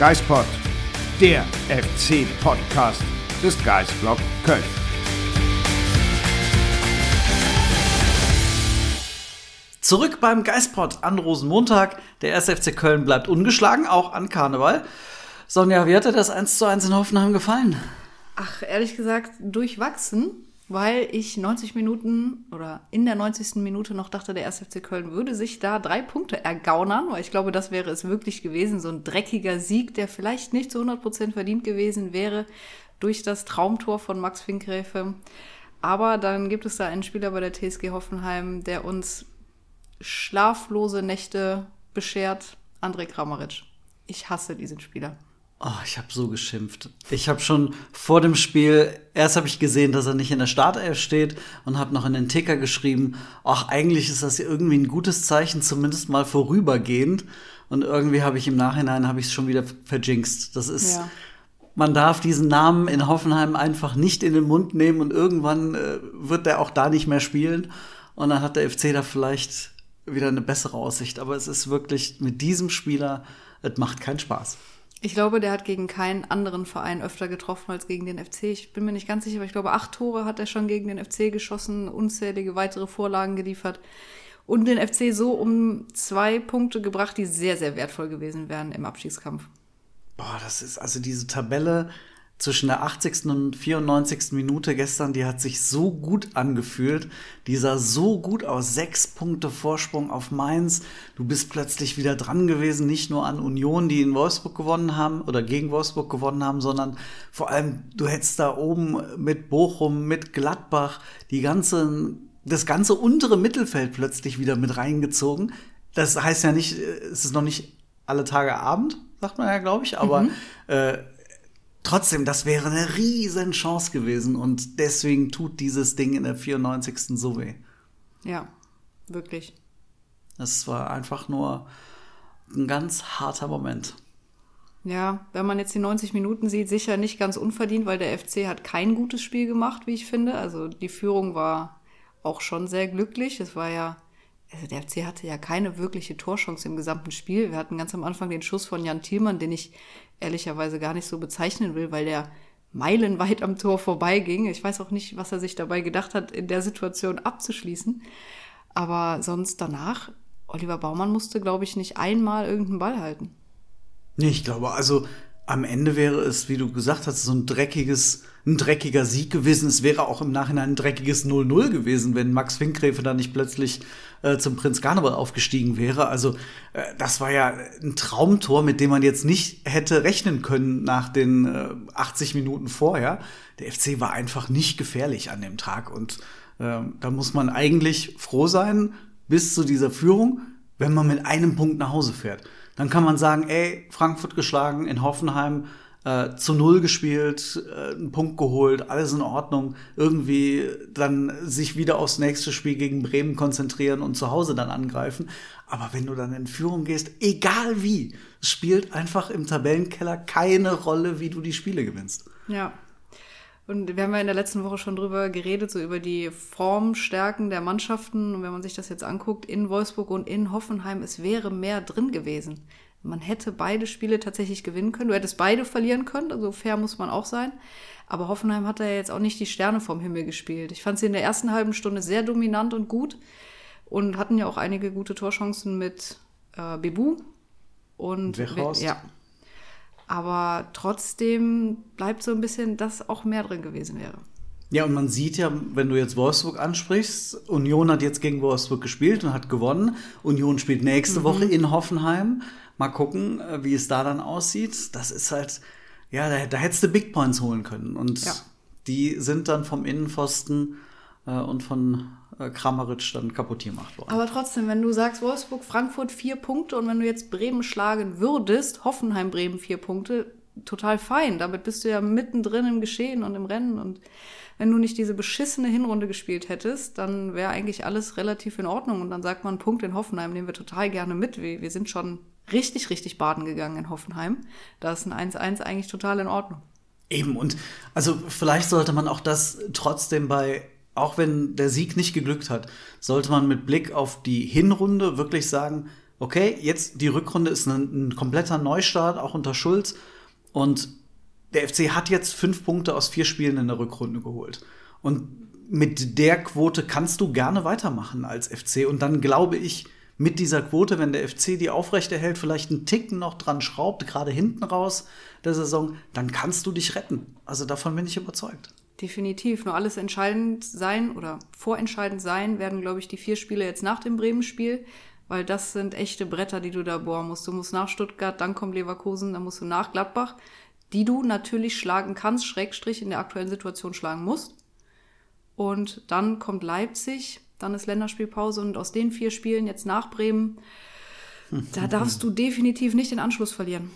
Geispod, der FC-Podcast des Geistblog Köln. Zurück beim Geistpod an Rosenmontag. Der 1. FC Köln bleibt ungeschlagen, auch an Karneval. Sonja, wie hat dir das 1 zu 1 in Hoffenheim gefallen? Ach, ehrlich gesagt, durchwachsen, weil ich 90 Minuten oder in der 90. Minute noch dachte, der 1. FC Köln würde sich da drei Punkte ergaunern, weil ich glaube, das wäre es wirklich gewesen. So ein dreckiger Sieg, der vielleicht nicht zu 100% verdient gewesen wäre durch das Traumtor von Max Finkgräfe. Aber dann gibt es da einen Spieler bei der TSG Hoffenheim, der uns schlaflose Nächte beschert. André Kramaric. Ich hasse diesen Spieler. Oh, ich habe so geschimpft. Ich habe schon vor dem Spiel, erst habe ich gesehen, dass er nicht in der Startelf steht und habe noch in den Ticker geschrieben, ach, eigentlich ist das irgendwie ein gutes Zeichen, zumindest mal vorübergehend. Und irgendwie habe ich im Nachhinein, habe ich es schon wieder verjinxt. Das ist, Ja. man darf diesen Namen in Hoffenheim einfach nicht in den Mund nehmen und irgendwann äh, wird er auch da nicht mehr spielen. Und dann hat der FC da vielleicht wieder eine bessere Aussicht. Aber es ist wirklich mit diesem Spieler, es macht keinen Spaß. Ich glaube, der hat gegen keinen anderen Verein öfter getroffen als gegen den FC. Ich bin mir nicht ganz sicher, aber ich glaube, acht Tore hat er schon gegen den FC geschossen, unzählige weitere Vorlagen geliefert und den FC so um zwei Punkte gebracht, die sehr, sehr wertvoll gewesen wären im Abstiegskampf. Boah, das ist also diese Tabelle zwischen der 80. und 94. Minute gestern, die hat sich so gut angefühlt. Die sah so gut aus. Sechs Punkte Vorsprung auf Mainz. Du bist plötzlich wieder dran gewesen, nicht nur an Union, die in Wolfsburg gewonnen haben oder gegen Wolfsburg gewonnen haben, sondern vor allem du hättest da oben mit Bochum, mit Gladbach die ganze, das ganze untere Mittelfeld plötzlich wieder mit reingezogen. Das heißt ja nicht, es ist noch nicht alle Tage Abend, sagt man ja, glaube ich, aber äh, trotzdem, das wäre eine riesen Chance gewesen und deswegen tut dieses Ding in der 94. so weh. Ja, wirklich. Das war einfach nur ein ganz harter Moment. Ja, wenn man jetzt die 90 Minuten sieht, sicher nicht ganz unverdient, weil der FC hat kein gutes Spiel gemacht, wie ich finde. Also die Führung war auch schon sehr glücklich. Es war ja, also der FC hatte ja keine wirkliche Torchance im gesamten Spiel. Wir hatten ganz am Anfang den Schuss von Jan Thielmann, den ich ehrlicherweise gar nicht so bezeichnen will, weil der meilenweit am Tor vorbeiging. Ich weiß auch nicht, was er sich dabei gedacht hat, in der Situation abzuschließen. Aber sonst danach, Oliver Baumann musste, glaube ich, nicht einmal irgendeinen Ball halten. Nee, ich glaube, also am Ende wäre es, wie du gesagt hast, so ein dreckiges, ein dreckiger Sieg gewesen. Es wäre auch im Nachhinein ein dreckiges 0-0 gewesen, wenn Max Finkgräfe da nicht plötzlich äh, zum Prinz Karneval aufgestiegen wäre. Also äh, das war ja ein Traumtor, mit dem man jetzt nicht hätte rechnen können nach den äh, 80 Minuten vorher. Der FC war einfach nicht gefährlich an dem Tag und äh, da muss man eigentlich froh sein bis zu dieser Führung, wenn man mit einem Punkt nach Hause fährt. Dann kann man sagen, ey, Frankfurt geschlagen, in Hoffenheim äh, zu Null gespielt, äh, einen Punkt geholt, alles in Ordnung. Irgendwie dann sich wieder aufs nächste Spiel gegen Bremen konzentrieren und zu Hause dann angreifen. Aber wenn du dann in Führung gehst, egal wie, spielt einfach im Tabellenkeller keine Rolle, wie du die Spiele gewinnst. Ja. Und wir haben ja in der letzten Woche schon drüber geredet, so über die Formstärken der Mannschaften. Und wenn man sich das jetzt anguckt, in Wolfsburg und in Hoffenheim, es wäre mehr drin gewesen. Man hätte beide Spiele tatsächlich gewinnen können. Du hättest beide verlieren können, also fair muss man auch sein. Aber Hoffenheim hat da ja jetzt auch nicht die Sterne vom Himmel gespielt. Ich fand sie in der ersten halben Stunde sehr dominant und gut und hatten ja auch einige gute Torchancen mit äh, Bebu und Weghorst. ja. Aber trotzdem bleibt so ein bisschen, dass auch mehr drin gewesen wäre. Ja, und man sieht ja, wenn du jetzt Wolfsburg ansprichst, Union hat jetzt gegen Wolfsburg gespielt und hat gewonnen. Union spielt nächste Woche in Hoffenheim. Mal gucken, äh, wie es da dann aussieht. Das ist halt, ja, da, da hättest du Big Points holen können. Und Ja. die sind dann vom Innenpfosten, äh, äh, und von äh, Kramaric dann kaputt gemacht worden. Aber trotzdem, wenn du sagst, Wolfsburg, Frankfurt vier Punkte und wenn du jetzt Bremen schlagen würdest, Hoffenheim, Bremen vier Punkte, total fein. Damit bist du ja mittendrin im Geschehen und im Rennen. Und wenn du nicht diese beschissene Hinrunde gespielt hättest, dann wäre eigentlich alles relativ in Ordnung. Und dann sagt man, Punkt in Hoffenheim nehmen wir total gerne mit. Wir, wir sind schon richtig, richtig baden gegangen in Hoffenheim. Da ist ein 1-1 eigentlich total in Ordnung. Eben, und also vielleicht sollte man auch das trotzdem bei, auch wenn der Sieg nicht geglückt hat, sollte man mit Blick auf die Hinrunde wirklich sagen, okay, jetzt die Rückrunde ist ein, ein kompletter Neustart, auch unter Schulz. Und der FC hat jetzt fünf Punkte aus vier Spielen in der Rückrunde geholt. Und mit der Quote kannst du gerne weitermachen als FC. Und dann glaube ich, mit dieser Quote, wenn der FC die aufrechterhält, vielleicht einen Ticken noch dran schraubt, gerade hinten raus der Saison, dann kannst du dich retten. Also davon bin ich überzeugt. Definitiv. Nur alles entscheidend sein oder vorentscheidend sein werden, glaube ich, die vier Spiele jetzt nach dem Bremen-Spiel, weil das sind echte Bretter, die du da bohren musst. Du musst nach Stuttgart, dann kommt Leverkusen, dann musst du nach Gladbach, die du natürlich schlagen kannst, Schrägstrich in der aktuellen Situation schlagen musst. Und dann kommt Leipzig, dann ist Länderspielpause und aus den vier Spielen jetzt nach Bremen, da darfst du definitiv nicht den Anschluss verlieren.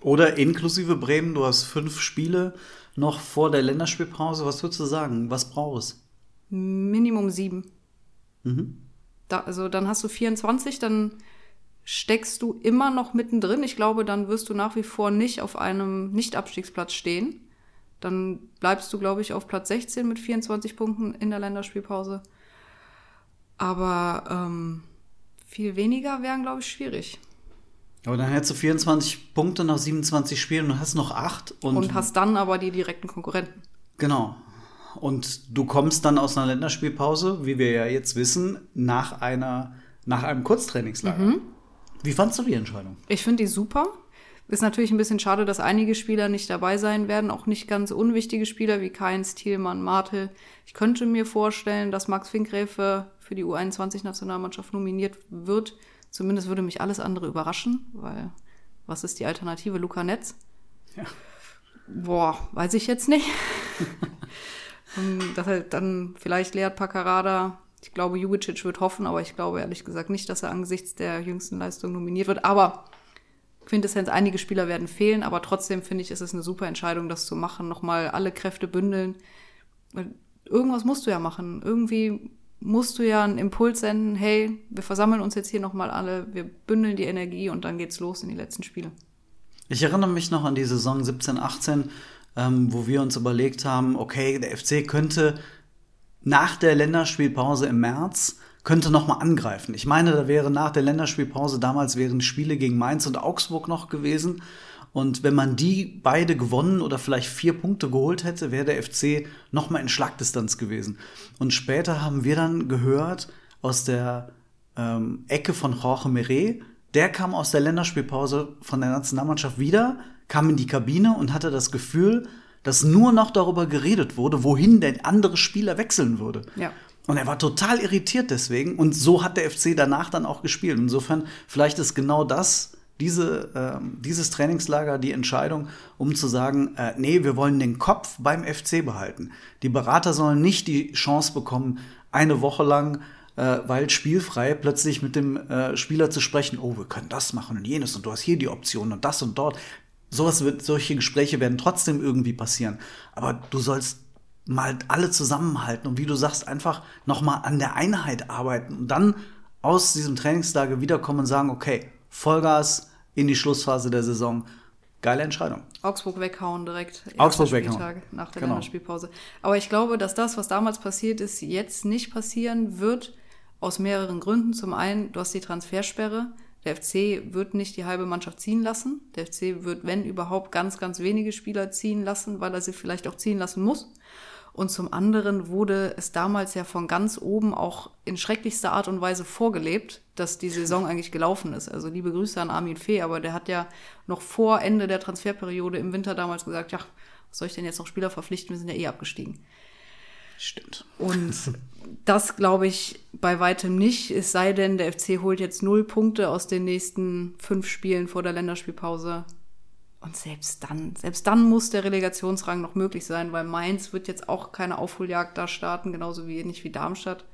Oder inklusive Bremen, du hast fünf Spiele noch vor der Länderspielpause. Was würdest du sagen? Was brauchst du? Minimum sieben. Mhm. Da, also dann hast du 24, dann steckst du immer noch mittendrin. Ich glaube, dann wirst du nach wie vor nicht auf einem Nicht-Abstiegsplatz stehen. Dann bleibst du, glaube ich, auf Platz 16 mit 24 Punkten in der Länderspielpause. Aber ähm, viel weniger wären, glaube ich, schwierig. Aber dann hättest du 24 Punkte nach 27 Spielen und hast noch 8. Und, und hast dann aber die direkten Konkurrenten. Genau. Und du kommst dann aus einer Länderspielpause, wie wir ja jetzt wissen, nach, einer, nach einem Kurztrainingslager. Mhm. Wie fandst du die Entscheidung? Ich finde die super. Ist natürlich ein bisschen schade, dass einige Spieler nicht dabei sein werden, auch nicht ganz unwichtige Spieler wie Keins, Thielmann, Martel. Ich könnte mir vorstellen, dass Max Finkgräfe für die U21-Nationalmannschaft nominiert wird. Zumindest würde mich alles andere überraschen, weil was ist die Alternative? Luca Netz? Ja. Boah, weiß ich jetzt nicht. dass halt dann vielleicht Leert Paccarada, ich glaube, Jubicic wird hoffen, aber ich glaube ehrlich gesagt nicht, dass er angesichts der jüngsten Leistung nominiert wird. Aber Quintessenz, einige Spieler werden fehlen, aber trotzdem finde ich, ist es eine super Entscheidung, das zu machen, nochmal alle Kräfte bündeln. Irgendwas musst du ja machen. Irgendwie musst du ja einen Impuls senden, hey, wir versammeln uns jetzt hier nochmal alle, wir bündeln die Energie und dann geht's los in die letzten Spiele. Ich erinnere mich noch an die Saison 17, 18, ähm, wo wir uns überlegt haben, okay, der FC könnte nach der Länderspielpause im März könnte noch mal angreifen. Ich meine, da wäre nach der Länderspielpause damals wären Spiele gegen Mainz und Augsburg noch gewesen. Und wenn man die beide gewonnen oder vielleicht vier Punkte geholt hätte, wäre der FC noch mal in Schlagdistanz gewesen. Und später haben wir dann gehört aus der ähm, Ecke von Jorge Meret, der kam aus der Länderspielpause von der Nationalmannschaft wieder, kam in die Kabine und hatte das Gefühl, dass nur noch darüber geredet wurde, wohin der andere Spieler wechseln würde. Ja. Und er war total irritiert deswegen. Und so hat der FC danach dann auch gespielt. Insofern, vielleicht ist genau das, diese, äh, dieses Trainingslager die Entscheidung, um zu sagen, äh, nee, wir wollen den Kopf beim FC behalten. Die Berater sollen nicht die Chance bekommen, eine Woche lang, äh, weil spielfrei, plötzlich mit dem äh, Spieler zu sprechen, oh, wir können das machen und jenes und du hast hier die Option und das und dort. Sowas wird, solche Gespräche werden trotzdem irgendwie passieren. Aber du sollst mal alle zusammenhalten und wie du sagst, einfach nochmal an der Einheit arbeiten und dann aus diesem Trainingslager wiederkommen und sagen, okay, Vollgas in die Schlussphase der Saison. Geile Entscheidung. Augsburg weghauen direkt. Augsburg weghauen. Nach der genau. Länderspielpause. Aber ich glaube, dass das, was damals passiert ist, jetzt nicht passieren wird, aus mehreren Gründen. Zum einen, du hast die Transfersperre. Der FC wird nicht die halbe Mannschaft ziehen lassen. Der FC wird, wenn überhaupt, ganz, ganz wenige Spieler ziehen lassen, weil er sie vielleicht auch ziehen lassen muss. Und zum anderen wurde es damals ja von ganz oben auch in schrecklichster Art und Weise vorgelebt, dass die Saison eigentlich gelaufen ist. Also liebe Grüße an Armin Fee, aber der hat ja noch vor Ende der Transferperiode im Winter damals gesagt, ja, was soll ich denn jetzt noch Spieler verpflichten? Wir sind ja eh abgestiegen. Stimmt. Und das glaube ich bei weitem nicht, es sei denn, der FC holt jetzt null Punkte aus den nächsten fünf Spielen vor der Länderspielpause. Und selbst dann, selbst dann muss der Relegationsrang noch möglich sein, weil Mainz wird jetzt auch keine Aufholjagd da starten, genauso wie nicht wie Darmstadt.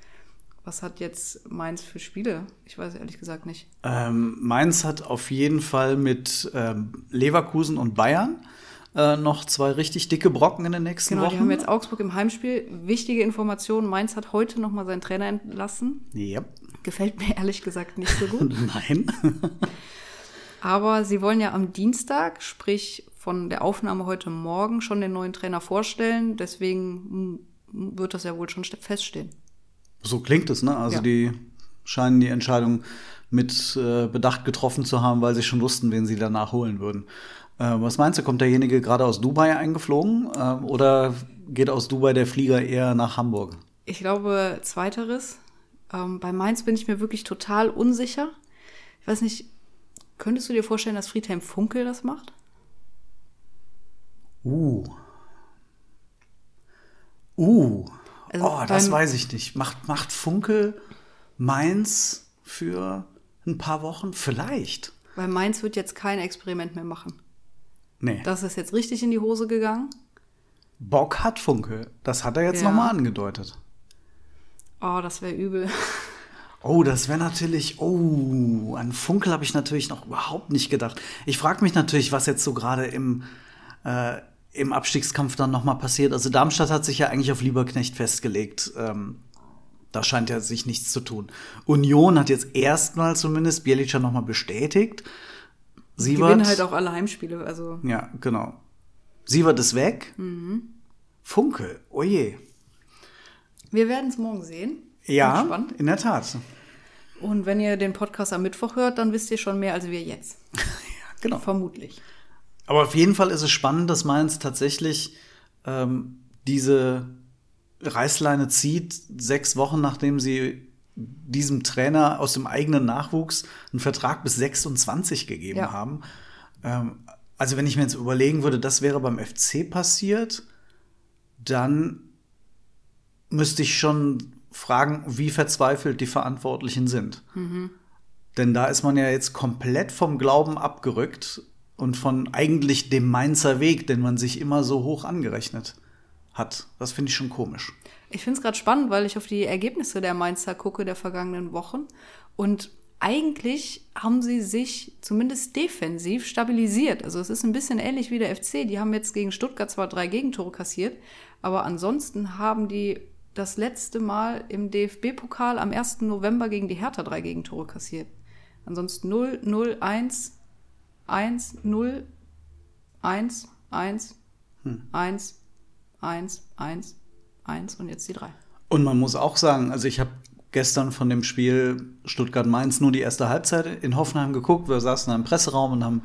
Was hat jetzt Mainz für Spiele? Ich weiß ehrlich gesagt nicht. Ähm, Mainz hat auf jeden Fall mit ähm, Leverkusen und Bayern äh, noch zwei richtig dicke Brocken in den nächsten Genau, Wochen. die haben jetzt Augsburg im Heimspiel. Wichtige Information, Mainz hat heute noch mal seinen Trainer entlassen. ja. Gefällt mir ehrlich gesagt nicht so gut. Nein. Aber sie wollen ja am Dienstag, sprich von der Aufnahme heute Morgen, schon den neuen Trainer vorstellen. Deswegen wird das ja wohl schon feststehen. So klingt es, ne? Also Ja. die scheinen die Entscheidung mit äh, Bedacht getroffen zu haben, weil sie schon wussten, wen sie danach holen würden. Äh, was meinst du, kommt derjenige gerade aus Dubai eingeflogen äh, oder geht aus Dubai der Flieger eher nach Hamburg? Ich glaube, zweiteres. Ähm, bei Mainz bin ich mir wirklich total unsicher. Ich weiß nicht, könntest du dir vorstellen, dass Friedhelm Funkel das macht? Uh. Uh. Also oh, das weiß ich nicht. Macht, macht Funkel Mainz für ein paar Wochen? Vielleicht. Weil Mainz wird jetzt kein Experiment mehr machen. Nee. Das ist jetzt richtig in die Hose gegangen. Bock hat Funkel. Das hat er jetzt Ja. nochmal angedeutet. Oh, das wäre übel. Oh, das wäre natürlich. Oh, an Funkel habe ich natürlich noch überhaupt nicht gedacht. Ich frage mich natürlich, was jetzt so gerade im, äh, im Abstiegskampf dann nochmal passiert. Also Darmstadt hat sich ja eigentlich auf Lieberknecht festgelegt. Ähm, da scheint ja sich nichts zu tun. Union hat jetzt erstmal zumindest Bielica nochmal bestätigt. Sievert, gewinnen halt auch alle Heimspiele. Also Ja, genau. Sievert ist weg. Funkel, oh je. wir werden es morgen sehen. Ja, in der Tat. Und wenn ihr den Podcast am Mittwoch hört, dann wisst ihr schon mehr als wir jetzt. Genau. Vermutlich. Aber auf jeden Fall ist es spannend, dass Mainz tatsächlich ähm, diese Reißleine zieht, sechs Wochen nachdem sie diesem Trainer aus dem eigenen Nachwuchs einen Vertrag bis 26 gegeben Ja. haben. Ähm, also wenn ich mir jetzt überlegen würde, das wäre beim FC passiert, dann müsste ich schon fragen, wie verzweifelt die Verantwortlichen sind. Denn da ist man ja jetzt komplett vom Glauben abgerückt und von eigentlich dem Mainzer Weg, den man sich immer so hoch angerechnet hat. Das finde ich schon komisch. Ich finde es gerade spannend, weil ich auf die Ergebnisse der Mainzer gucke der vergangenen Wochen. Und eigentlich haben sie sich zumindest defensiv stabilisiert. Also es ist ein bisschen ähnlich wie der FC. Die haben jetzt gegen Stuttgart zwar drei Gegentore kassiert, aber ansonsten haben die das letzte Mal im DFB-Pokal am 1. November gegen die Hertha drei Gegentore kassiert. Ansonsten 0, 0, 1, 1, 0, 1, 1, 1, 1, 1, 1 und jetzt die drei. Und man muss auch sagen, also ich habe gestern von dem Spiel Stuttgart-Mainz nur die erste Halbzeit in Hoffenheim geguckt. Wir saßen da im Presseraum und haben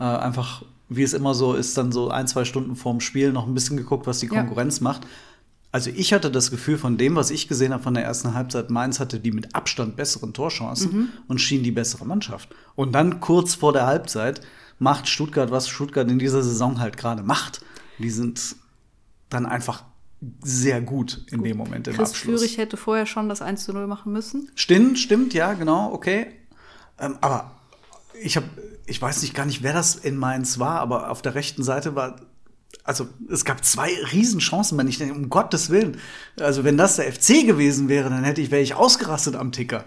äh, einfach, wie es immer so ist, dann so ein, zwei Stunden vorm Spiel noch ein bisschen geguckt, was die Ja. Konkurrenz macht. Also ich hatte das Gefühl von dem, was ich gesehen habe von der ersten Halbzeit, Mainz hatte die mit Abstand besseren Torchancen und schien die bessere Mannschaft. Und dann kurz vor der Halbzeit macht Stuttgart, was Stuttgart in dieser Saison halt gerade macht. Die sind dann einfach sehr gut in dem Moment im Chris Abschluss. Führig hätte vorher schon das 1 zu 0 machen müssen. Stimmt, stimmt, ja, genau, okay. Ähm, aber ich habe, ich weiß nicht gar nicht, wer das in Mainz war, aber auf der rechten Seite war, also es gab zwei Riesenchancen, wenn ich denke, um Gottes Willen. Also wenn das der FC gewesen wäre, dann hätte ich, wäre ich ausgerastet am Ticker.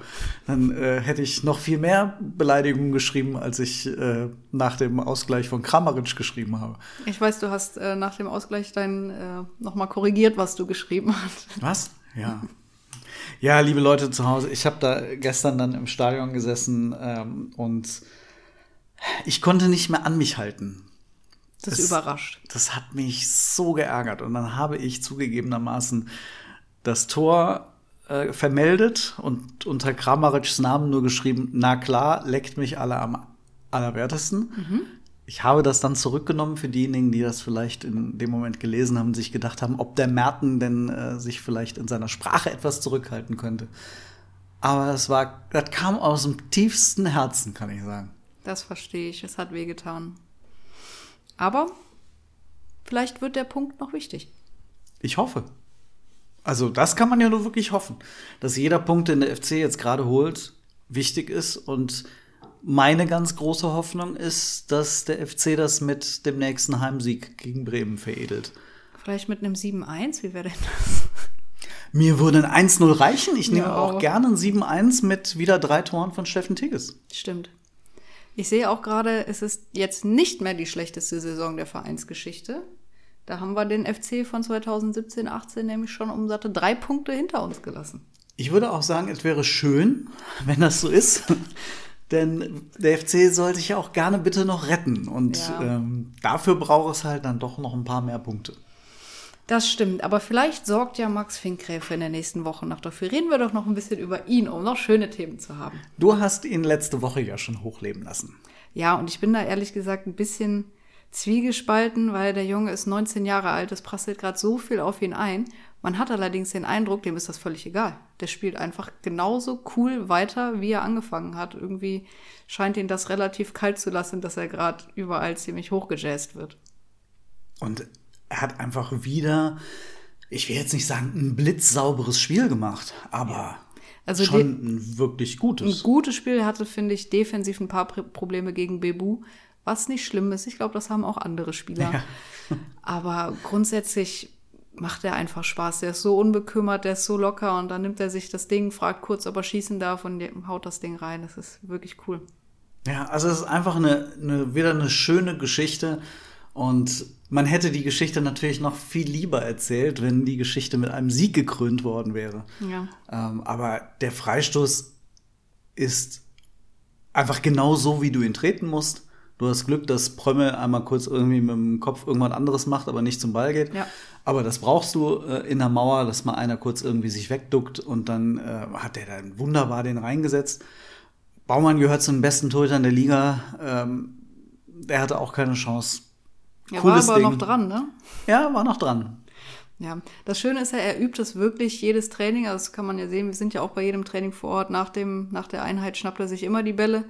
Dann äh, hätte ich noch viel mehr Beleidigungen geschrieben, als ich äh, nach dem Ausgleich von Kramaric geschrieben habe. Ich weiß, du hast äh, nach dem Ausgleich dein äh, nochmal korrigiert, was du geschrieben hast. Was? Ja. Ja, liebe Leute zu Hause, ich habe da gestern dann im Stadion gesessen ähm, und ich konnte nicht mehr an mich halten. Das Es- überrascht. Das hat mich so geärgert. Und dann habe ich zugegebenermaßen das Tor äh, vermeldet und unter Kramarics Namen nur geschrieben, na klar, leckt mich alle am allerwertesten. Ich habe das dann zurückgenommen für diejenigen, die das vielleicht in dem Moment gelesen haben, sich gedacht haben, ob der Merten denn äh, sich vielleicht in seiner Sprache etwas zurückhalten könnte. Aber das war, das kam aus dem tiefsten Herzen, kann ich sagen. Das verstehe ich. Es hat wehgetan. Aber vielleicht wird der Punkt noch wichtig. Ich hoffe. Also, das kann man ja nur wirklich hoffen, dass jeder Punkt, den der FC jetzt gerade holt, wichtig ist und meine ganz große Hoffnung ist, dass der FC das mit dem nächsten Heimsieg gegen Bremen veredelt. Vielleicht mit einem 7-1, wie wäre denn das? Mir würde ein 1-0 reichen. Ich nehme Ja. auch gerne ein 7-1 mit wieder drei Toren von Steffen Tigges. Stimmt. Ich sehe auch gerade, es ist jetzt nicht mehr die schlechteste Saison der Vereinsgeschichte. Da haben wir den FC von 2017, 18 nämlich schon um satte drei Punkte hinter uns gelassen. Ich würde auch sagen, es wäre schön, wenn das so ist. Denn der FC soll sich ja auch gerne bitte noch retten. Und Ja. ähm, dafür braucht es halt dann doch noch ein paar mehr Punkte. Das stimmt, aber vielleicht sorgt ja Max Finkgräfe in der nächsten Woche noch dafür. Reden wir doch noch ein bisschen über ihn, um noch schöne Themen zu haben. Du hast ihn letzte Woche ja schon hochleben lassen. Ja, und ich bin da ehrlich gesagt ein bisschen zwiegespalten, weil der Junge ist 19 Jahre alt, es prasselt gerade so viel auf ihn ein. Man hat allerdings den Eindruck, dem ist das völlig egal. Der spielt einfach genauso cool weiter, wie er angefangen hat. Irgendwie scheint ihn das relativ kalt zu lassen, dass er gerade überall ziemlich hochgejazzt wird. Und er hat einfach wieder, ich will jetzt nicht sagen, ein blitzsauberes Spiel gemacht, aber Also schon ein wirklich Ein gutes. gutes Spiel hatte, finde ich, defensiv ein paar Pr- Probleme gegen Bebu, was nicht schlimm ist. Ich glaube, das haben auch andere Spieler. Aber grundsätzlich macht er einfach Spaß. Der ist so unbekümmert, der ist so locker und dann nimmt er sich das Ding, fragt kurz, ob er schießen darf und haut das Ding rein. Das ist wirklich cool. Ja, also es ist einfach eine, eine, wieder eine schöne Geschichte. Und man hätte die Geschichte natürlich noch viel lieber erzählt, wenn die Geschichte mit einem Sieg gekrönt worden wäre. Ja. Ähm, aber der Freistoß ist einfach genau so, wie du ihn treten musst. Du hast Glück, dass Prömmel einmal kurz irgendwie mit dem Kopf irgendwas anderes macht, aber nicht zum Ball geht. Ja. Aber das brauchst du äh, in der Mauer, dass mal einer kurz irgendwie sich wegduckt und dann äh, hat der dann wunderbar den reingesetzt. Baumann gehört zu den besten Torhütern der Liga. Ähm, der hatte auch keine Chance. Er war Cooles aber Ding. noch dran, ne? Ja, war noch dran. Ja, das Schöne ist ja, er übt es wirklich jedes Training. Also das kann man ja sehen. Wir sind ja auch bei jedem Training vor Ort. Nach, dem, nach der Einheit schnappt er sich immer die Bälle.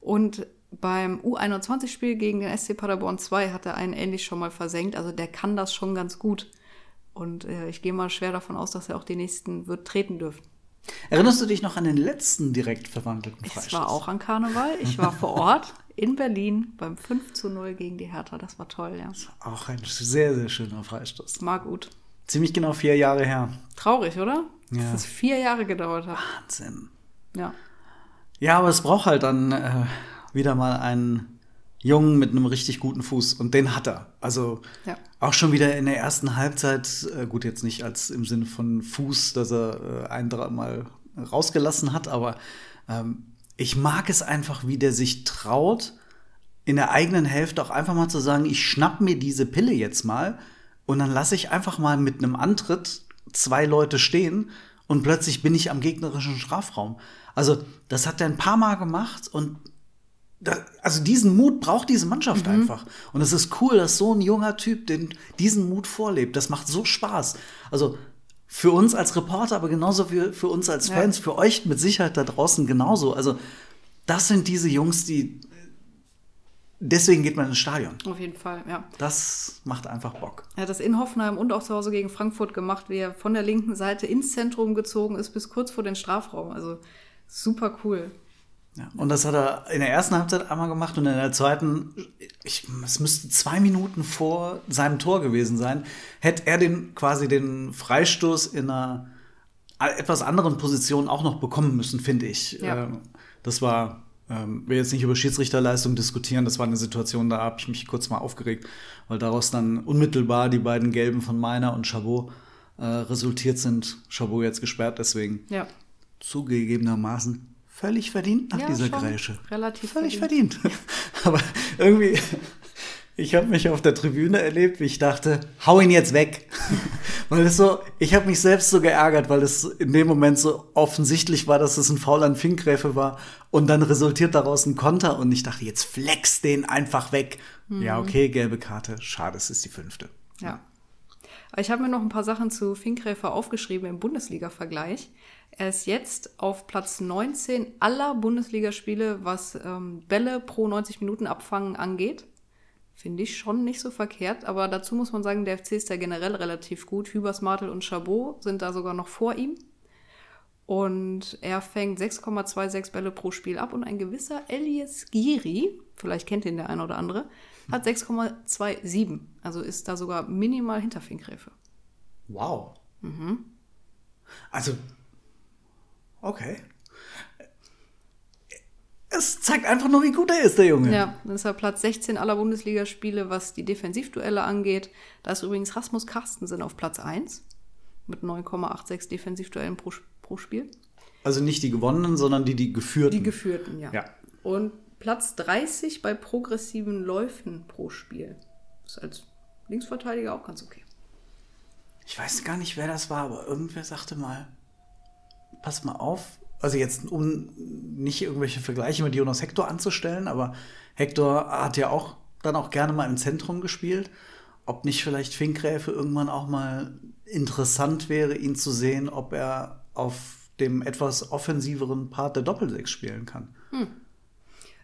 Und beim U21-Spiel gegen den SC Paderborn 2 hat er einen ähnlich schon mal versenkt. Also der kann das schon ganz gut. Und äh, ich gehe mal schwer davon aus, dass er auch die nächsten wird treten dürfen. Erinnerst du dich noch an den letzten direkt verwandelten Freistoß? war auch an Karneval. Ich war vor Ort in Berlin beim 5 zu 0 gegen die Hertha. Das war toll, ja. Auch ein sehr, sehr schöner Freistoß. War gut. Ziemlich genau vier Jahre her. Traurig, oder? Ja. Dass es vier Jahre gedauert hat. Wahnsinn. Ja. Ja, aber es braucht halt dann äh, wieder mal einen Jungen mit einem richtig guten Fuß. Und den hat er. Also Ja. auch schon wieder in der ersten Halbzeit, äh, gut, jetzt nicht als im Sinne von Fuß, dass er äh, ein, dreimal rausgelassen hat, aber ähm, ich mag es einfach, wie der sich traut, in der eigenen Hälfte auch einfach mal zu sagen, ich schnapp mir diese Pille jetzt mal und dann lasse ich einfach mal mit einem Antritt zwei Leute stehen und plötzlich bin ich am gegnerischen Strafraum. Also das hat er ein paar Mal gemacht und da, also diesen Mut braucht diese Mannschaft einfach. Und es ist cool, dass so ein junger Typ den, diesen Mut vorlebt. Das macht so Spaß. Also für uns als Reporter, aber genauso für, für uns als Ja. Fans, für euch mit Sicherheit da draußen genauso. Also das sind diese Jungs, die deswegen geht man ins Stadion. Auf jeden Fall, ja. Das macht einfach Bock. Er hat das in Hoffenheim und auch zu Hause gegen Frankfurt gemacht, wie er von der linken Seite ins Zentrum gezogen ist bis kurz vor den Strafraum. Also super cool. Ja, und das hat er in der ersten Halbzeit einmal gemacht und in der zweiten, ich, es müsste zwei Minuten vor seinem Tor gewesen sein, hätte er den quasi den Freistoß in einer etwas anderen Position auch noch bekommen müssen, finde ich. Ja. Ähm, Das war, ähm, will jetzt nicht über Schiedsrichterleistung diskutieren, das war eine Situation, da habe ich mich kurz mal aufgeregt, weil daraus dann unmittelbar die beiden Gelben von Meiner und Chabot äh, resultiert sind. Chabot jetzt gesperrt, deswegen Ja. zugegebenermaßen völlig verdient nach Ja, dieser. Grätsche. Relativ völlig verdient. Aber irgendwie, ich habe mich auf der Tribüne erlebt, wie ich dachte, hau ihn jetzt weg. weil es so, ich habe mich selbst so geärgert, weil es in dem Moment so offensichtlich war, dass es ein Foul an Finkgräfe war und dann resultiert daraus ein Konter und ich dachte, jetzt flex den einfach weg. Ja, okay, gelbe Karte. Schade, es ist die fünfte. Ja. Ich habe mir noch ein paar Sachen zu Finkgräfer aufgeschrieben im Bundesliga-Vergleich. Er ist jetzt auf Platz 19 aller Bundesligaspiele, was ähm, Bälle pro 90 Minuten abfangen angeht. Finde ich schon nicht so verkehrt, aber dazu muss man sagen, der FC ist ja generell relativ gut. Hübers, Martel und Chabot sind da sogar noch vor ihm. Und er fängt 6,26 Bälle pro Spiel ab und ein gewisser Elias Giri, vielleicht kennt ihn der eine oder andere, hat 6,27. Also ist da sogar minimal hinter Finkgräfe. Wow. Also, okay. Es zeigt einfach nur, wie gut er ist, der Junge. Ja, dann ist er Platz 16 aller Bundesligaspiele, was die Defensivduelle angeht. Da ist übrigens Rasmus Carstensen auf Platz 1 mit 9,86 Defensivduellen pro, pro Spiel. Also nicht die gewonnenen, sondern die, die geführten. Die geführten, ja. Ja. Und Platz 30 bei progressiven Läufen pro Spiel. Ist als Linksverteidiger auch ganz okay. Ich weiß gar nicht, wer das war, aber irgendwer sagte mal, pass mal auf. Also jetzt, um nicht irgendwelche Vergleiche mit Jonas Hector anzustellen, aber Hector hat ja auch dann auch gerne mal im Zentrum gespielt. Ob nicht vielleicht Finkgräfe irgendwann auch mal interessant wäre, ihn zu sehen, ob er auf dem etwas offensiveren Part der Doppelsechs spielen kann.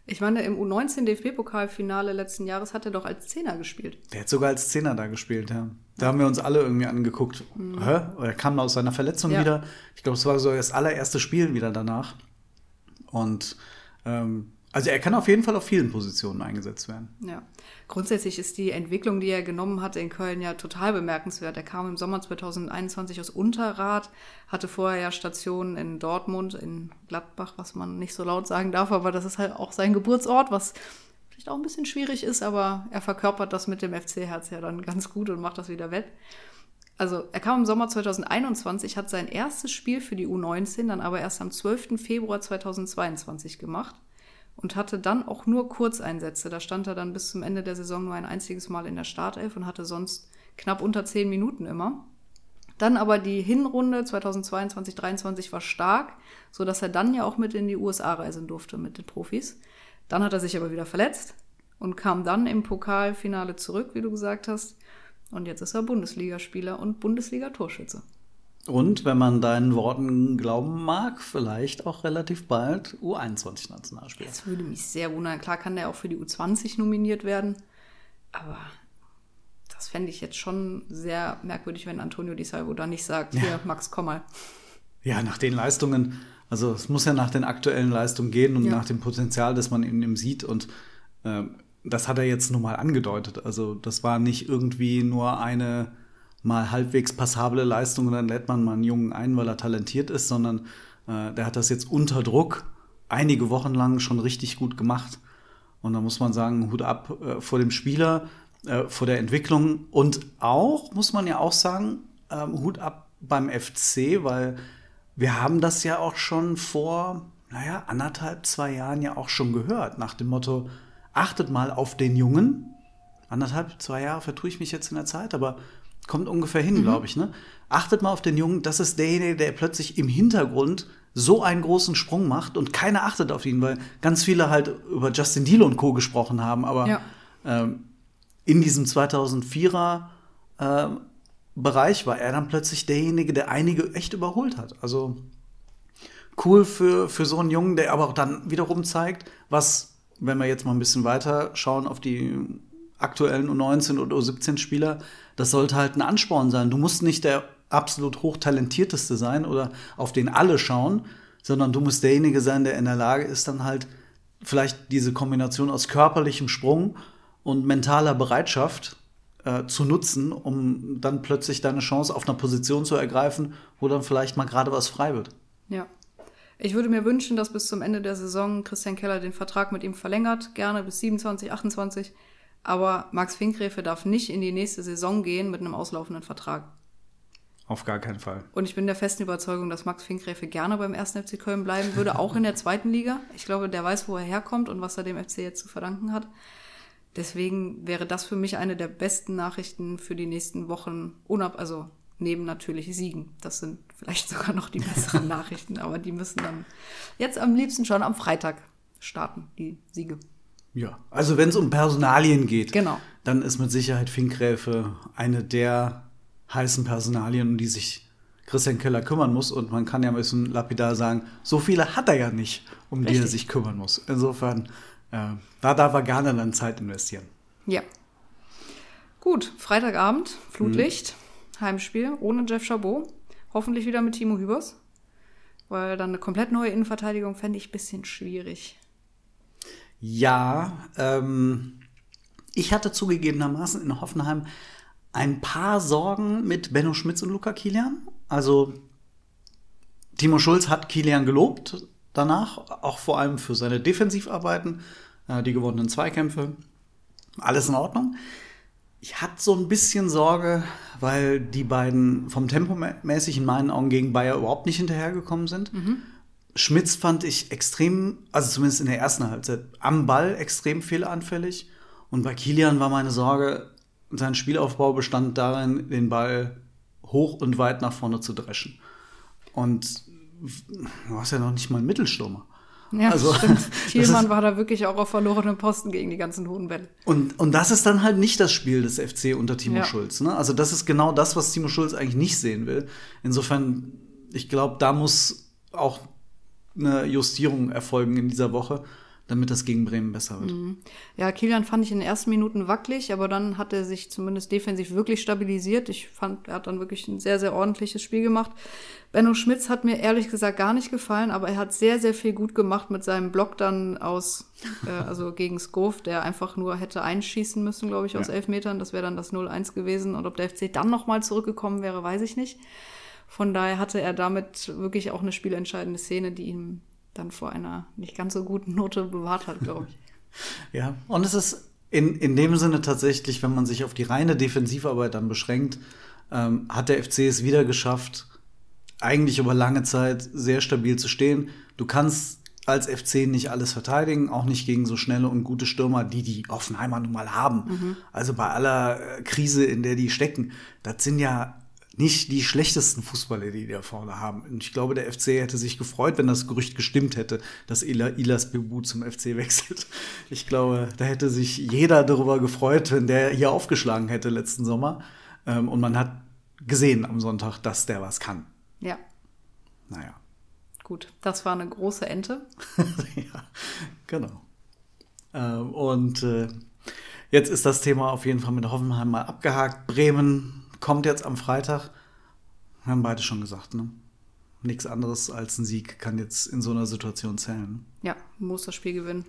Ich meine, im U19 DFB-Pokalfinale letzten Jahres hat er doch als Zehner gespielt. Der hat sogar als Zehner da gespielt, ja. Da haben wir uns alle irgendwie angeguckt. Hä? Er kam aus seiner Verletzung Ja. wieder. Ich glaube, es war so das allererste Spiel wieder danach. Und ähm, also er kann auf jeden Fall auf vielen Positionen eingesetzt werden. Ja. Grundsätzlich ist die Entwicklung, die er genommen hat in Köln, ja total bemerkenswert. Er kam im Sommer 2021 aus Unterrad, hatte vorher ja Stationen in Dortmund, in Gladbach, was man nicht so laut sagen darf, aber das ist halt auch sein Geburtsort, was vielleicht auch ein bisschen schwierig ist, aber er verkörpert das mit dem FC-Herz ja dann ganz gut und macht das wieder wett. Also er kam im Sommer 2021, hat sein erstes Spiel für die U19 dann aber erst am 12. Februar 2022 gemacht und hatte dann auch nur Kurzeinsätze. Da stand er dann bis zum Ende der Saison nur ein einziges Mal in der Startelf und hatte sonst knapp unter zehn Minuten immer. Dann aber die Hinrunde 2022-23 war stark, so dass er dann ja auch mit in die USA reisen durfte mit den Profis. Dann hat er sich aber wieder verletzt und kam dann im Pokalfinale zurück, wie du gesagt hast. Und jetzt ist er Bundesligaspieler und Bundesliga-Torschütze. Und wenn man deinen Worten glauben mag, vielleicht auch relativ bald U21-Nationalspieler. Das würde mich sehr wundern. Klar kann der auch für die U20 nominiert werden, aber das fände ich jetzt schon sehr merkwürdig, wenn Antonio Di Salvo da nicht sagt, hier, Max, komm mal. Ja, nach den Leistungen, also es muss ja nach den aktuellen Leistungen gehen und Ja. nach dem Potenzial, das man in ihm sieht. Und ähm, das hat er jetzt nur mal angedeutet. Also das war nicht irgendwie nur eine mal halbwegs passable Leistung und dann lädt man mal einen Jungen ein, weil er talentiert ist, sondern äh, der hat das jetzt unter Druck einige Wochen lang schon richtig gut gemacht. Und da muss man sagen, Hut ab äh, vor dem Spieler, äh, vor der Entwicklung und auch, muss man ja auch sagen, ähm, Hut ab beim FC, weil wir haben das ja auch schon vor, naja, anderthalb, zwei Jahren ja auch schon gehört, nach dem Motto, achtet mal auf den Jungen. Anderthalb, zwei Jahre vertue ich mich jetzt in der Zeit, aber kommt ungefähr hin, glaube ich. Ne? Achtet mal auf den Jungen, das ist derjenige, der plötzlich im Hintergrund so einen großen Sprung macht und keiner achtet auf ihn, weil ganz viele halt über Justin Deal und Co. gesprochen haben, aber Ja. ähm, in diesem 2004er ähm, Bereich war er dann plötzlich derjenige, der einige echt überholt hat. Also cool für, für so einen Jungen, der aber auch dann wiederum zeigt, was, wenn wir jetzt mal ein bisschen weiter schauen auf die aktuellen U19 und U17-Spieler, das sollte halt ein Ansporn sein. Du musst nicht der absolut hochtalentierteste sein oder auf den alle schauen, sondern du musst derjenige sein, der in der Lage ist, dann halt vielleicht diese Kombination aus körperlichem Sprung und mentaler Bereitschaft äh, zu nutzen, um dann plötzlich deine Chance auf einer Position zu ergreifen, wo dann vielleicht mal gerade was frei wird. Ja. Ich würde mir wünschen, dass bis zum Ende der Saison Christian Keller den Vertrag mit ihm verlängert, gerne bis 27, 28. Aber Max Finkgräfe darf nicht in die nächste Saison gehen mit einem auslaufenden Vertrag. Auf gar keinen Fall. Und ich bin der festen Überzeugung, dass Max Finkgräfe gerne beim 1. FC Köln bleiben würde, auch in der zweiten Liga. Ich glaube, der weiß, wo er herkommt und was er dem FC jetzt zu verdanken hat. Deswegen wäre das für mich eine der besten Nachrichten für die nächsten Wochen, unab also neben natürlich Siegen. Das sind vielleicht sogar noch die besseren Nachrichten, aber die müssen dann jetzt am liebsten schon am Freitag starten, die Siege. Ja, also wenn es um Personalien geht, Genau. dann ist mit Sicherheit Finkgräfe eine der heißen Personalien, um die sich Christian Keller kümmern muss. Und man kann ja ein bisschen lapidar sagen, so viele hat er ja nicht, um die er Richtig. sich kümmern muss. Insofern, äh, da darf er gerne dann Zeit investieren. Ja. Gut, Freitagabend, Flutlicht, Heimspiel ohne Jeff Chabot. Hoffentlich wieder mit Timo Hübers. Weil dann eine komplett neue Innenverteidigung fände ich ein bisschen schwierig. Ja, ähm, ich hatte zugegebenermaßen in Hoffenheim ein paar Sorgen mit Benno Schmitz und Luca Kilian. Also Timo Schulz hat Kilian gelobt danach, auch vor allem für seine Defensivarbeiten, äh, die gewonnenen Zweikämpfe. Alles in Ordnung. Ich hatte so ein bisschen Sorge, weil die beiden vom Tempo mäßig in meinen Augen gegen Bayer überhaupt nicht hinterhergekommen sind. Mhm. Schmitz fand ich extrem, also zumindest in der ersten Halbzeit, am Ball extrem fehleranfällig. Und bei Kilian war meine Sorge, sein Spielaufbau bestand darin, den Ball hoch und weit nach vorne zu dreschen. Und du hast ja noch nicht mal einen Mittelstürmer. Ja, also, Thielmann war da wirklich auch auf verlorenen Posten gegen die ganzen hohen Bälle. Und, und das ist dann halt nicht das Spiel des FC unter Timo ja. Schulz. Ne? Also das ist genau das, was Timo Schulz eigentlich nicht sehen will. Insofern, ich glaube, da muss auch eine Justierung erfolgen in dieser Woche damit das gegen Bremen besser wird. Mhm. Ja, Kilian fand ich in den ersten Minuten wackelig, aber dann hat er sich zumindest defensiv wirklich stabilisiert. Ich fand, er hat dann wirklich ein sehr, sehr ordentliches Spiel gemacht. Benno Schmitz hat mir ehrlich gesagt gar nicht gefallen, aber er hat sehr, sehr viel gut gemacht mit seinem Block dann aus, äh, also gegen Skov, der einfach nur hätte einschießen müssen, glaube ich, aus ja. elf Metern. Das wäre dann das 0-1 gewesen. Und ob der FC dann nochmal zurückgekommen wäre, weiß ich nicht. Von daher hatte er damit wirklich auch eine spielentscheidende Szene, die ihm dann vor einer nicht ganz so guten Note bewahrt hat, glaube ich. ja, und es ist in, in dem Sinne tatsächlich, wenn man sich auf die reine Defensivarbeit dann beschränkt, ähm, hat der FC es wieder geschafft, eigentlich über lange Zeit sehr stabil zu stehen. Du kannst als FC nicht alles verteidigen, auch nicht gegen so schnelle und gute Stürmer, die die Offenheimer nun mal haben. Mhm. Also bei aller äh, Krise, in der die stecken, das sind ja nicht die schlechtesten Fußballer, die da vorne haben. Und ich glaube, der FC hätte sich gefreut, wenn das Gerücht gestimmt hätte, dass Ilas Bebu zum FC wechselt. Ich glaube, da hätte sich jeder darüber gefreut, wenn der hier aufgeschlagen hätte letzten Sommer. Ähm, und man hat gesehen am Sonntag, dass der was kann. Ja. Naja. Gut, das war eine große Ente. ja, genau. Ähm, und äh, jetzt ist das Thema auf jeden Fall mit Hoffenheim mal abgehakt. Bremen kommt jetzt am Freitag. Wir haben beide schon gesagt, ne? Nichts anderes als ein Sieg kann jetzt in so einer Situation zählen. Ja, muss das Spiel gewinnen.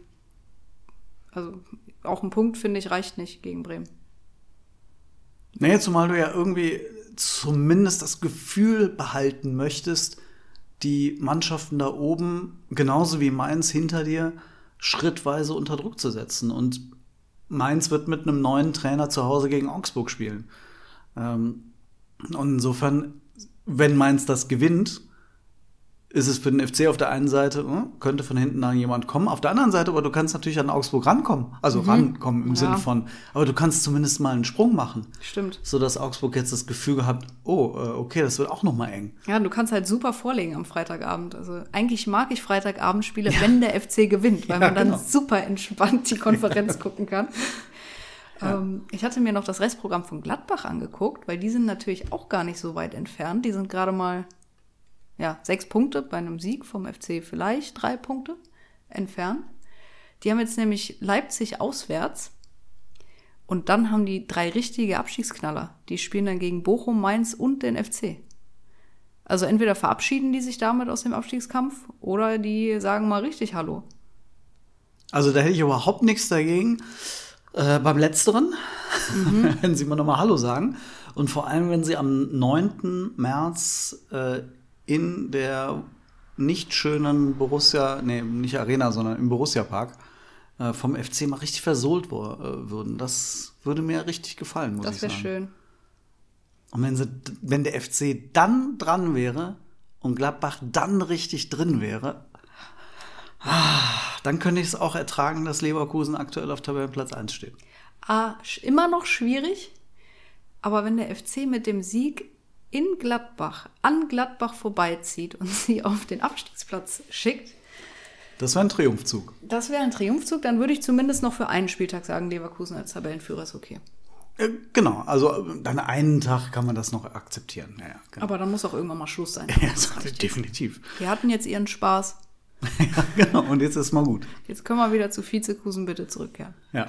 Also auch ein Punkt, finde ich, reicht nicht gegen Bremen. Naja, zumal du ja irgendwie zumindest das Gefühl behalten möchtest, die Mannschaften da oben, genauso wie Mainz hinter dir, schrittweise unter Druck zu setzen. Und Mainz wird mit einem neuen Trainer zu Hause gegen Augsburg spielen. Ähm, und insofern, wenn Mainz das gewinnt, ist es für den FC auf der einen Seite, hm, könnte von hinten da jemand kommen. Auf der anderen Seite, aber du kannst natürlich an Augsburg rankommen. Also mhm. rankommen im ja. Sinne von, aber du kannst zumindest mal einen Sprung machen. Stimmt. So dass Augsburg jetzt das Gefühl gehabt, oh, äh, okay, das wird auch noch mal eng. Ja, du kannst halt super vorlegen am Freitagabend. Also eigentlich mag ich Freitagabendspiele, ja. wenn der FC gewinnt, weil ja, man dann genau. super entspannt die Konferenz gucken kann. Ja. Ähm, ich hatte mir noch das Restprogramm von Gladbach angeguckt, weil die sind natürlich auch gar nicht so weit entfernt. Die sind gerade mal ja, sechs Punkte bei einem Sieg vom FC vielleicht drei Punkte entfernt. Die haben jetzt nämlich Leipzig auswärts und dann haben die drei richtige Abstiegsknaller. Die spielen dann gegen Bochum, Mainz und den FC. Also entweder verabschieden die sich damit aus dem Abstiegskampf oder die sagen mal richtig Hallo. Also da hätte ich überhaupt nichts dagegen. Äh, beim Letzteren, mhm. wenn Sie mal nochmal Hallo sagen. Und vor allem, wenn Sie am 9. März äh, in der nicht schönen Borussia, nee, nicht Arena, sondern im Borussia Park äh, vom FC mal richtig versohlt äh, würden. Das würde mir richtig gefallen, muss das ich sagen. Das wäre schön. Und wenn, sie, wenn der FC dann dran wäre und Gladbach dann richtig drin wäre, dann könnte ich es auch ertragen, dass Leverkusen aktuell auf Tabellenplatz 1 steht. Ah, immer noch schwierig. Aber wenn der FC mit dem Sieg in Gladbach an Gladbach vorbeizieht und sie auf den Abstiegsplatz schickt. Das wäre ein Triumphzug. Das wäre ein Triumphzug, dann würde ich zumindest noch für einen Spieltag sagen, Leverkusen als Tabellenführer ist okay. Äh, genau, also dann einen Tag kann man das noch akzeptieren. Ja, genau. Aber dann muss auch irgendwann mal Schluss sein. Ja, definitiv. Wir hatten jetzt ihren Spaß. ja, genau, und jetzt ist mal gut. Jetzt können wir wieder zu Vizekusen bitte zurückkehren. Ja.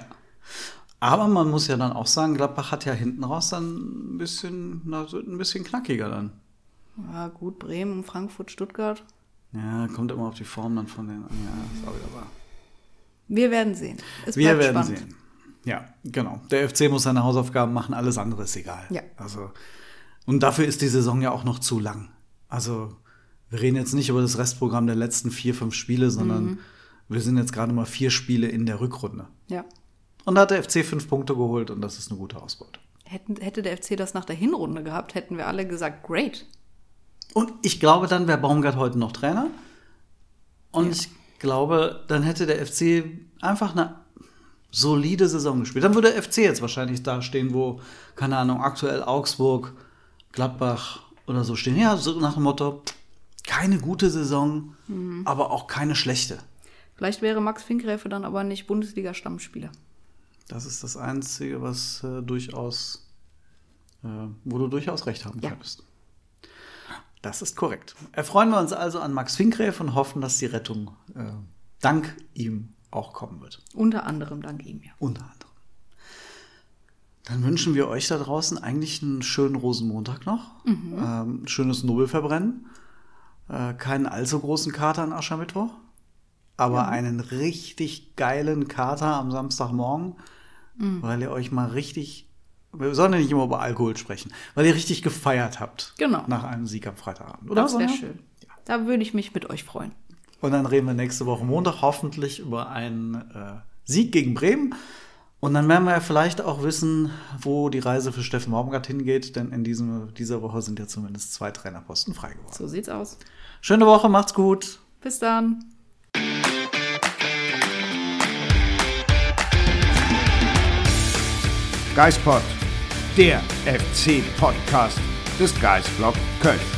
Aber man muss ja dann auch sagen, Gladbach hat ja hinten raus dann ein bisschen, na, ein bisschen knackiger dann. Ja, gut, Bremen, Frankfurt, Stuttgart. Ja, kommt immer auf die Form dann von an. Ja, ist auch wieder wahr. Wir werden sehen. Es Wir werden spannend. sehen. Ja, genau. Der FC muss seine Hausaufgaben machen, alles andere ist egal. Ja. Also, und dafür ist die Saison ja auch noch zu lang. Also, wir reden jetzt nicht über das Restprogramm der letzten vier, fünf Spiele, sondern Mhm. wir sind jetzt gerade mal vier Spiele in der Rückrunde. Ja. Und da hat der FC fünf Punkte geholt und das ist eine gute Ausbeute. Hätten, hätte der FC das nach der Hinrunde gehabt, hätten wir alle gesagt, great. Und ich glaube, dann wäre Baumgart heute noch Trainer. Und ich glaube, dann hätte der FC einfach eine solide Saison gespielt. Dann würde der FC jetzt wahrscheinlich da stehen, wo, keine Ahnung, aktuell Augsburg, Gladbach oder so stehen. Ja, so nach dem Motto, keine gute Saison, aber auch keine schlechte. Vielleicht wäre Max Finkgräfe dann aber nicht Bundesliga-Stammspieler. Das ist das Einzige, was äh, durchaus, äh, wo du durchaus recht haben Ja. könntest. Das ist korrekt. Erfreuen wir uns also an Max Finkgräf und hoffen, dass die Rettung äh, dank ihm auch kommen wird. Unter anderem dank ihm, ja. Unter anderem. Dann wünschen wir euch da draußen eigentlich einen schönen Rosenmontag noch. Ähm, schönes Nobelverbrennen. Äh, keinen allzu großen Kater an Aschermittwoch. Aber einen richtig geilen Kater am Samstagmorgen, weil ihr euch mal richtig, wir sollen ja nicht immer über Alkohol sprechen, weil ihr richtig gefeiert habt. Genau. Nach einem Sieg am Freitagabend. Oder Das wäre schön. Da würde ich mich mit euch freuen. Und dann reden wir nächste Woche Montag hoffentlich über einen äh, Sieg gegen Bremen. Und dann werden wir ja vielleicht auch wissen, wo die Reise für Steffen Baumgart hingeht, denn in diesem, dieser Woche sind ja zumindest zwei Trainerposten frei geworden. So sieht's aus. Schöne Woche, macht's gut. Bis dann. Geispod, der FC-Podcast des Geisblog Köln.